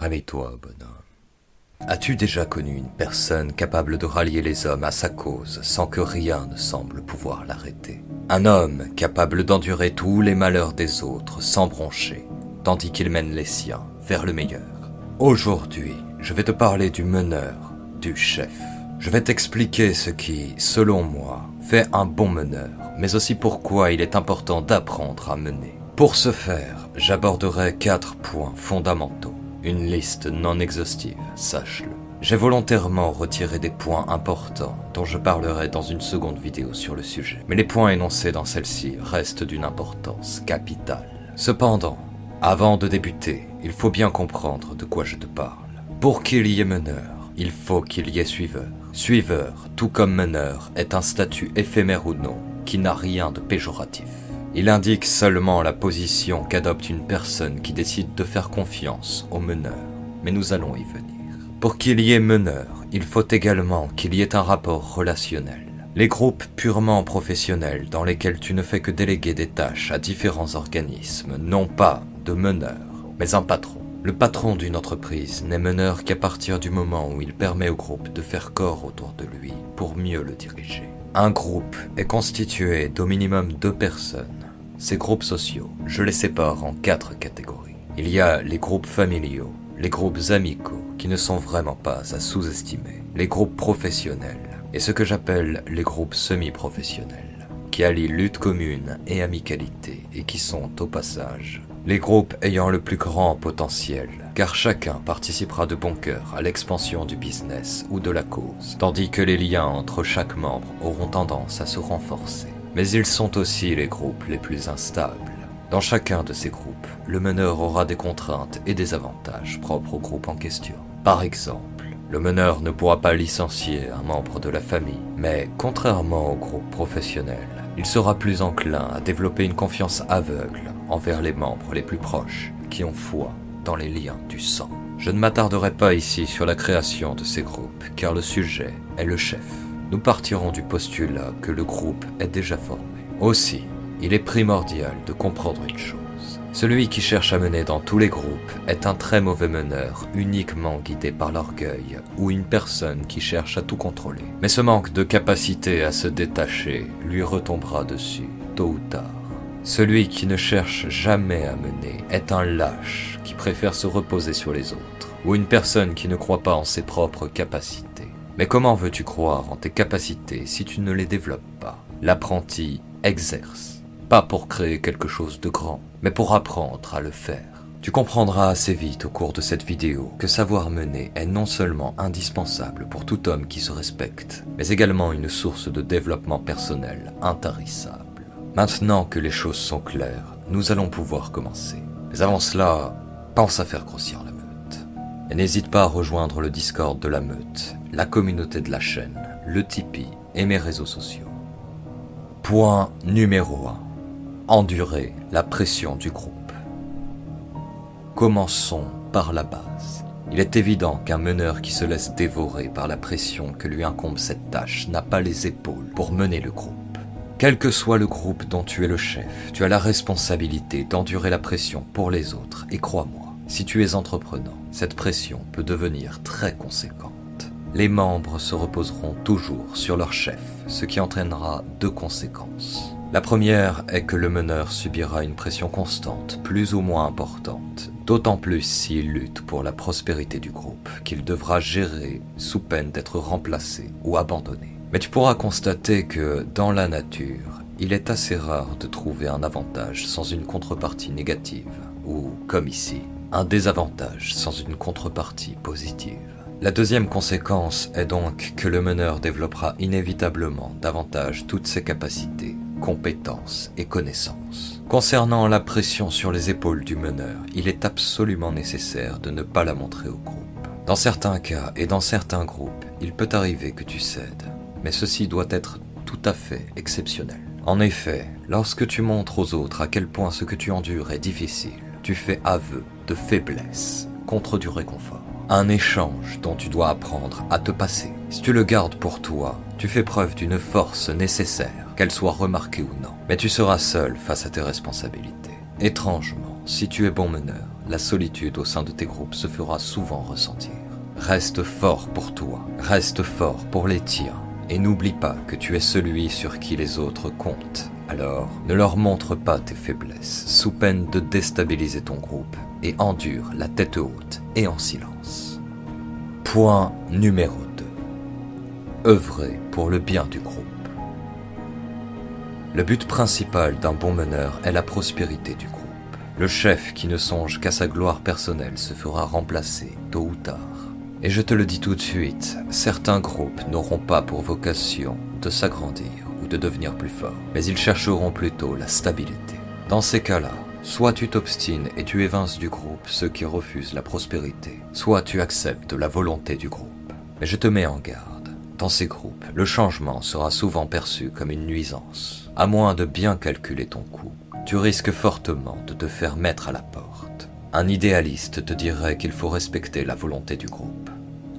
Réveille-toi, bonhomme. As-tu déjà connu une personne capable de rallier les hommes à sa cause sans que rien ne semble pouvoir l'arrêter? Un homme capable d'endurer tous les malheurs des autres sans broncher, tandis qu'il mène les siens vers le meilleur. Aujourd'hui, je vais te parler du meneur, du chef. Je vais t'expliquer ce qui, selon moi, fait un bon meneur, mais aussi pourquoi il est important d'apprendre à mener. Pour ce faire, j'aborderai quatre points fondamentaux. Une liste non exhaustive, sache-le. J'ai volontairement retiré des points importants dont je parlerai dans une seconde vidéo sur le sujet. Mais les points énoncés dans celle-ci restent d'une importance capitale. Cependant, avant de débuter, il faut bien comprendre de quoi je te parle. Pour qu'il y ait meneur, il faut qu'il y ait suiveur. Suiveur, tout comme meneur, est un statut éphémère ou non, qui n'a rien de péjoratif. Il indique seulement la position qu'adopte une personne qui décide de faire confiance au meneur. Mais nous allons y venir. Pour qu'il y ait meneur, il faut également qu'il y ait un rapport relationnel. Les groupes purement professionnels dans lesquels tu ne fais que déléguer des tâches à différents organismes n'ont pas de meneur, mais un patron. Le patron d'une entreprise n'est meneur qu'à partir du moment où il permet au groupe de faire corps autour de lui pour mieux le diriger. Un groupe est constitué d'au minimum deux personnes ces groupes sociaux, je les sépare en quatre catégories. Il y a les groupes familiaux, les groupes amicaux, qui ne sont vraiment pas à sous-estimer, les groupes professionnels, et ce que j'appelle les groupes semi-professionnels, qui allient lutte commune et amicalité, et qui sont, au passage, les groupes ayant le plus grand potentiel, car chacun participera de bon cœur à l'expansion du business ou de la cause, tandis que les liens entre chaque membre auront tendance à se renforcer. Mais ils sont aussi les groupes les plus instables. Dans chacun de ces groupes, le meneur aura des contraintes et des avantages propres au groupe en question. Par exemple, le meneur ne pourra pas licencier un membre de la famille, mais contrairement au groupe professionnel, il sera plus enclin à développer une confiance aveugle envers les membres les plus proches, qui ont foi dans les liens du sang. Je ne m'attarderai pas ici sur la création de ces groupes, car le sujet est le chef nous partirons du postulat que le groupe est déjà formé. Aussi, il est primordial de comprendre une chose. Celui qui cherche à mener dans tous les groupes est un très mauvais meneur, uniquement guidé par l'orgueil, ou une personne qui cherche à tout contrôler. Mais ce manque de capacité à se détacher lui retombera dessus, tôt ou tard. Celui qui ne cherche jamais à mener est un lâche qui préfère se reposer sur les autres, ou une personne qui ne croit pas en ses propres capacités. Mais comment veux-tu croire en tes capacités si tu ne les développes pas? L'apprenti exerce, pas pour créer quelque chose de grand, mais pour apprendre à le faire. Tu comprendras assez vite au cours de cette vidéo que savoir mener est non seulement indispensable pour tout homme qui se respecte, mais également une source de développement personnel intarissable. Maintenant que les choses sont claires, nous allons pouvoir commencer. Mais avant cela, pense à faire grossir la. Et n'hésite pas à rejoindre le Discord de la meute la communauté de la chaîne, le Tipeee et mes réseaux sociaux. Point numéro 1. Endurer la pression du groupe. Commençons par la base. Il est évident qu'un meneur qui se laisse dévorer par la pression que lui incombe cette tâche n'a pas les épaules pour mener le groupe. Quel que soit le groupe dont tu es le chef, tu as la responsabilité d'endurer la pression pour les autres et crois-moi, si tu es entreprenant, cette pression peut devenir très conséquente les membres se reposeront toujours sur leur chef, ce qui entraînera deux conséquences. La première est que le meneur subira une pression constante, plus ou moins importante, d'autant plus s'il lutte pour la prospérité du groupe, qu'il devra gérer sous peine d'être remplacé ou abandonné. Mais tu pourras constater que, dans la nature, il est assez rare de trouver un avantage sans une contrepartie négative, ou, comme ici, un désavantage sans une contrepartie positive. La deuxième conséquence est donc que le meneur développera inévitablement davantage toutes ses capacités, compétences et connaissances. Concernant la pression sur les épaules du meneur, il est absolument nécessaire de ne pas la montrer au groupe. Dans certains cas et dans certains groupes, il peut arriver que tu cèdes, mais ceci doit être tout à fait exceptionnel. En effet, lorsque tu montres aux autres à quel point ce que tu endures est difficile, tu fais aveu de faiblesse contre du réconfort un échange dont tu dois apprendre à te passer. Si tu le gardes pour toi, tu fais preuve d'une force nécessaire, qu'elle soit remarquée ou non. Mais tu seras seul face à tes responsabilités. Étrangement, si tu es bon meneur, la solitude au sein de tes groupes se fera souvent ressentir. Reste fort pour toi, reste fort pour les tiens, et n'oublie pas que tu es celui sur qui les autres comptent. Alors, ne leur montre pas tes faiblesses, sous peine de déstabiliser ton groupe, et endure la tête haute et en silence. Point numéro 2. Œuvrer pour le bien du groupe. Le but principal d'un bon meneur est la prospérité du groupe. Le chef qui ne songe qu'à sa gloire personnelle se fera remplacer tôt ou tard. Et je te le dis tout de suite, certains groupes n'auront pas pour vocation de s'agrandir ou de devenir plus forts, mais ils chercheront plutôt la stabilité. Dans ces cas-là, soit tu t'obstines et tu évinces du groupe ceux qui refusent la prospérité, soit tu acceptes la volonté du groupe. Mais je te mets en garde, dans ces groupes, le changement sera souvent perçu comme une nuisance. À moins de bien calculer ton coût, tu risques fortement de te faire mettre à la porte. Un idéaliste te dirait qu'il faut respecter la volonté du groupe.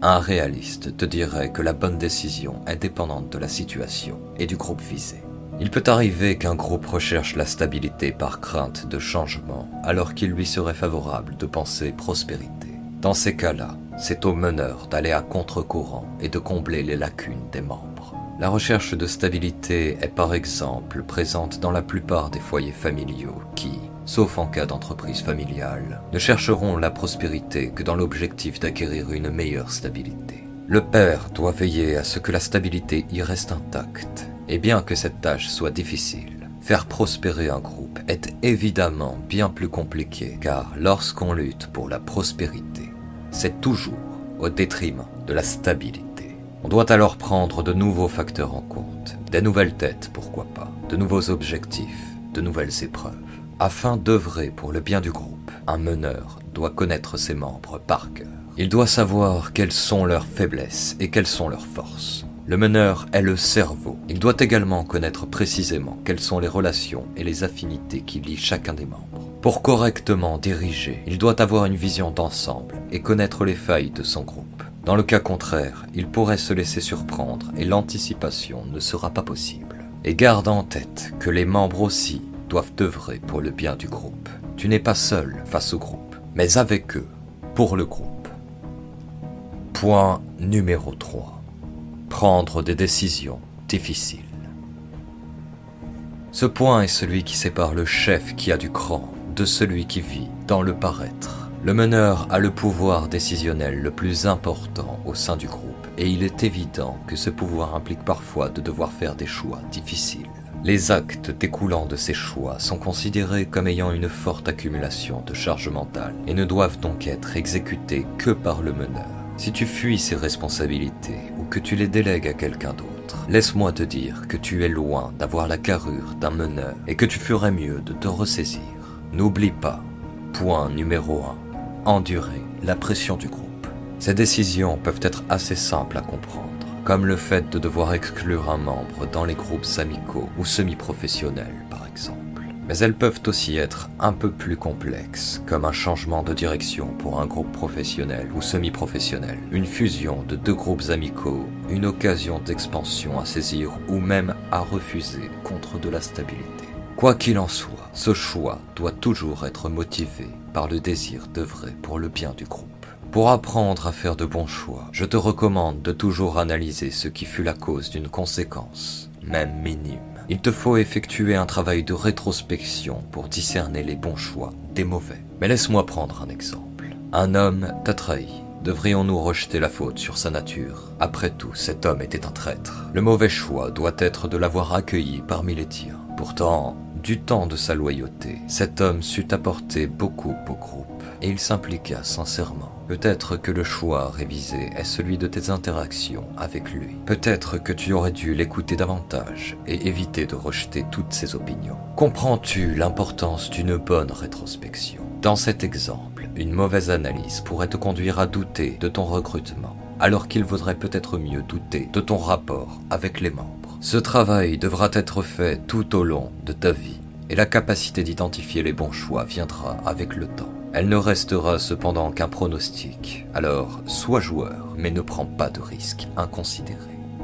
Un réaliste te dirait que la bonne décision est dépendante de la situation et du groupe visé. Il peut arriver qu'un groupe recherche la stabilité par crainte de changement alors qu'il lui serait favorable de penser prospérité. Dans ces cas-là, c'est au meneur d'aller à contre-courant et de combler les lacunes des membres. La recherche de stabilité est par exemple présente dans la plupart des foyers familiaux qui, sauf en cas d'entreprise familiale, ne chercheront la prospérité que dans l'objectif d'acquérir une meilleure stabilité. Le père doit veiller à ce que la stabilité y reste intacte, et bien que cette tâche soit difficile, faire prospérer un groupe est évidemment bien plus compliqué, car lorsqu'on lutte pour la prospérité, c'est toujours au détriment de la stabilité. On doit alors prendre de nouveaux facteurs en compte, des nouvelles têtes, pourquoi pas, de nouveaux objectifs, de nouvelles épreuves. Afin d'œuvrer pour le bien du groupe, un meneur doit connaître ses membres par cœur. Il doit savoir quelles sont leurs faiblesses et quelles sont leurs forces. Le meneur est le cerveau. Il doit également connaître précisément quelles sont les relations et les affinités qui lient chacun des membres. Pour correctement diriger, il doit avoir une vision d'ensemble et connaître les failles de son groupe. Dans le cas contraire, il pourrait se laisser surprendre et l'anticipation ne sera pas possible. Et garde en tête que les membres aussi doivent œuvrer pour le bien du groupe. Tu n'es pas seul face au groupe, mais avec eux, pour le groupe. Point numéro 3. Prendre des décisions difficiles. Ce point est celui qui sépare le chef qui a du cran de celui qui vit dans le paraître. Le meneur a le pouvoir décisionnel le plus important au sein du groupe et il est évident que ce pouvoir implique parfois de devoir faire des choix difficiles. Les actes découlant de ces choix sont considérés comme ayant une forte accumulation de charge mentale et ne doivent donc être exécutés que par le meneur. Si tu fuis ces responsabilités ou que tu les délègues à quelqu'un d'autre, laisse-moi te dire que tu es loin d'avoir la carrure d'un meneur et que tu ferais mieux de te ressaisir. N'oublie pas, point numéro 1, endurer la pression du groupe. Ces décisions peuvent être assez simples à comprendre comme le fait de devoir exclure un membre dans les groupes amicaux ou semi-professionnels par exemple. Mais elles peuvent aussi être un peu plus complexes, comme un changement de direction pour un groupe professionnel ou semi-professionnel, une fusion de deux groupes amicaux, une occasion d'expansion à saisir ou même à refuser contre de la stabilité. Quoi qu'il en soit, ce choix doit toujours être motivé par le désir d'œuvrer pour le bien du groupe. Pour apprendre à faire de bons choix, je te recommande de toujours analyser ce qui fut la cause d'une conséquence, même minime. Il te faut effectuer un travail de rétrospection pour discerner les bons choix des mauvais. Mais laisse-moi prendre un exemple. Un homme t'a trahi. Devrions-nous rejeter la faute sur sa nature? Après tout, cet homme était un traître. Le mauvais choix doit être de l'avoir accueilli parmi les tiens. Pourtant, du temps de sa loyauté, cet homme sut apporter beaucoup au groupe, et il s'impliqua sincèrement. Peut-être que le choix révisé est celui de tes interactions avec lui. Peut-être que tu aurais dû l'écouter davantage et éviter de rejeter toutes ses opinions. Comprends-tu l'importance d'une bonne rétrospection? Dans cet exemple, une mauvaise analyse pourrait te conduire à douter de ton recrutement, alors qu'il vaudrait peut-être mieux douter de ton rapport avec les membres. Ce travail devra être fait tout au long de ta vie, et la capacité d'identifier les bons choix viendra avec le temps. Elle ne restera cependant qu'un pronostic. Alors, sois joueur, mais ne prends pas de risques inconsidérés.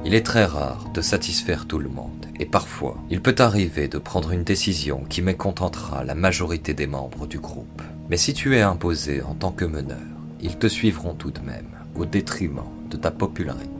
Il est très rare de satisfaire tout le monde, et parfois, il peut arriver de prendre une décision qui mécontentera la majorité des membres du groupe. Mais si tu es imposé en tant que meneur, ils te suivront tout de même, au détriment de ta popularité.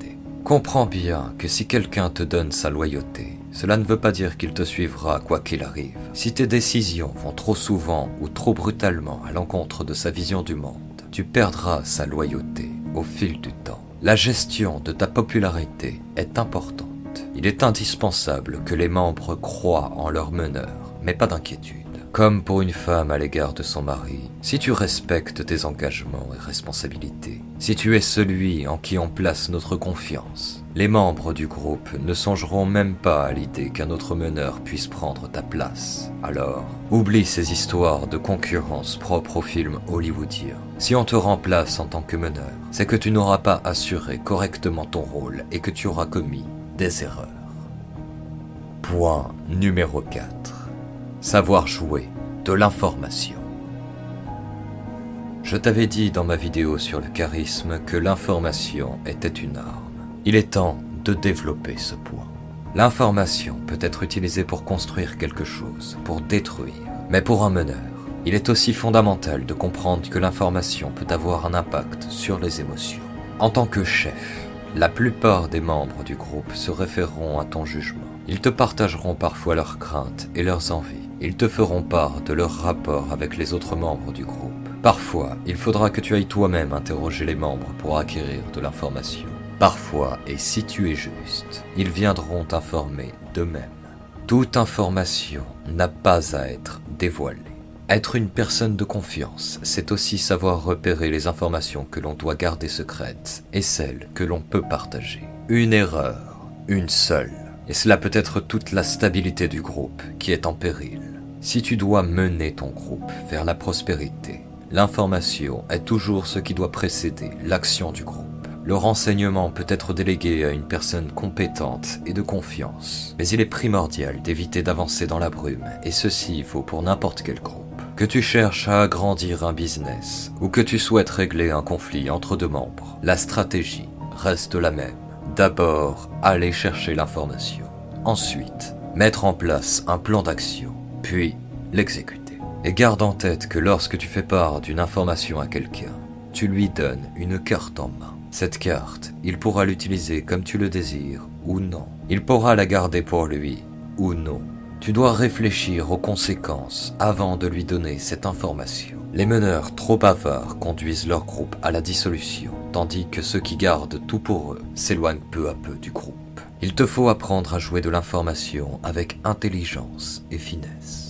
Comprends bien que si quelqu'un te donne sa loyauté, cela ne veut pas dire qu'il te suivra quoi qu'il arrive. Si tes décisions vont trop souvent ou trop brutalement à l'encontre de sa vision du monde, tu perdras sa loyauté au fil du temps. La gestion de ta popularité est importante. Il est indispensable que les membres croient en leur meneur, mais pas d'inquiétude. Comme pour une femme à l'égard de son mari, si tu respectes tes engagements et responsabilités, si tu es celui en qui on place notre confiance, les membres du groupe ne songeront même pas à l'idée qu'un autre meneur puisse prendre ta place. Alors, oublie ces histoires de concurrence propres aux films hollywoodiens. Si on te remplace en tant que meneur, c'est que tu n'auras pas assuré correctement ton rôle et que tu auras commis des erreurs. Point numéro 4 savoir jouer de l'information. Je t'avais dit dans ma vidéo sur le charisme que l'information était une arme. Il est temps de développer ce point. L'information peut être utilisée pour construire quelque chose, pour détruire. Mais pour un meneur, il est aussi fondamental de comprendre que l'information peut avoir un impact sur les émotions. En tant que chef, la plupart des membres du groupe se référeront à ton jugement. Ils te partageront parfois leurs craintes et leurs envies. Ils te feront part de leur rapport avec les autres membres du groupe. Parfois, il faudra que tu ailles toi-même interroger les membres pour acquérir de l'information. Parfois, et si tu es juste, ils viendront t'informer d'eux-mêmes. Toute information n'a pas à être dévoilée. Être une personne de confiance, c'est aussi savoir repérer les informations que l'on doit garder secrètes et celles que l'on peut partager. Une erreur, une seule, et cela peut être toute la stabilité du groupe qui est en péril. Si tu dois mener ton groupe vers la prospérité, l'information est toujours ce qui doit précéder l'action du groupe. Le renseignement peut être délégué à une personne compétente et de confiance, mais il est primordial d'éviter d'avancer dans la brume, et ceci vaut pour n'importe quel groupe. Que tu cherches à agrandir un business, ou que tu souhaites régler un conflit entre deux membres, la stratégie reste la même. D'abord, aller chercher l'information. Ensuite, mettre en place un plan d'action puis l'exécuter. Et garde en tête que lorsque tu fais part d'une information à quelqu'un, tu lui donnes une carte en main. Cette carte, il pourra l'utiliser comme tu le désires ou non. Il pourra la garder pour lui ou non. Tu dois réfléchir aux conséquences avant de lui donner cette information. Les meneurs trop avares conduisent leur groupe à la dissolution, tandis que ceux qui gardent tout pour eux s'éloignent peu à peu du groupe. Il te faut apprendre à jouer de l'information avec intelligence et finesse.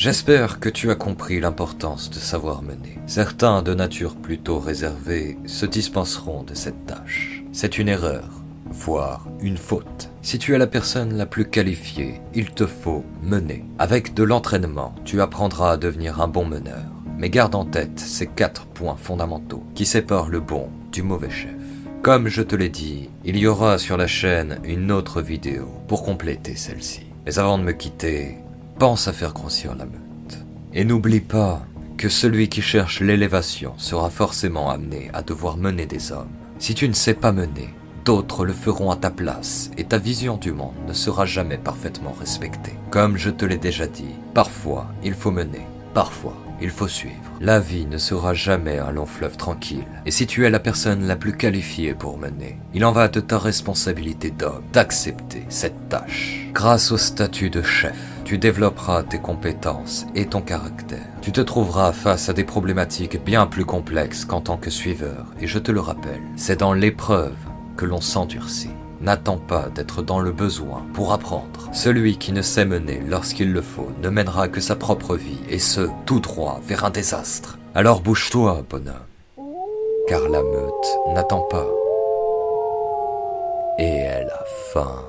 J'espère que tu as compris l'importance de savoir mener. Certains de nature plutôt réservée se dispenseront de cette tâche. C'est une erreur, voire une faute. Si tu es la personne la plus qualifiée, il te faut mener. Avec de l'entraînement, tu apprendras à devenir un bon meneur. Mais garde en tête ces quatre points fondamentaux qui séparent le bon du mauvais chef. Comme je te l'ai dit, il y aura sur la chaîne une autre vidéo pour compléter celle-ci. Mais avant de me quitter, pense à faire grossir la meute. Et n'oublie pas que celui qui cherche l'élévation sera forcément amené à devoir mener des hommes. Si tu ne sais pas mener, d'autres le feront à ta place et ta vision du monde ne sera jamais parfaitement respectée. Comme je te l'ai déjà dit, parfois il faut mener, parfois il faut suivre. La vie ne sera jamais un long fleuve tranquille. Et si tu es la personne la plus qualifiée pour mener, il en va de ta responsabilité d'homme d'accepter cette tâche. Grâce au statut de chef, tu développeras tes compétences et ton caractère. Tu te trouveras face à des problématiques bien plus complexes qu'en tant que suiveur, et je te le rappelle, c'est dans l'épreuve que l'on s'endurcit. N'attends pas d'être dans le besoin pour apprendre. Celui qui ne sait mener lorsqu'il le faut ne mènera que sa propre vie, et ce, tout droit vers un désastre. Alors bouge-toi, bonhomme, car la meute n'attend pas. Et elle a faim.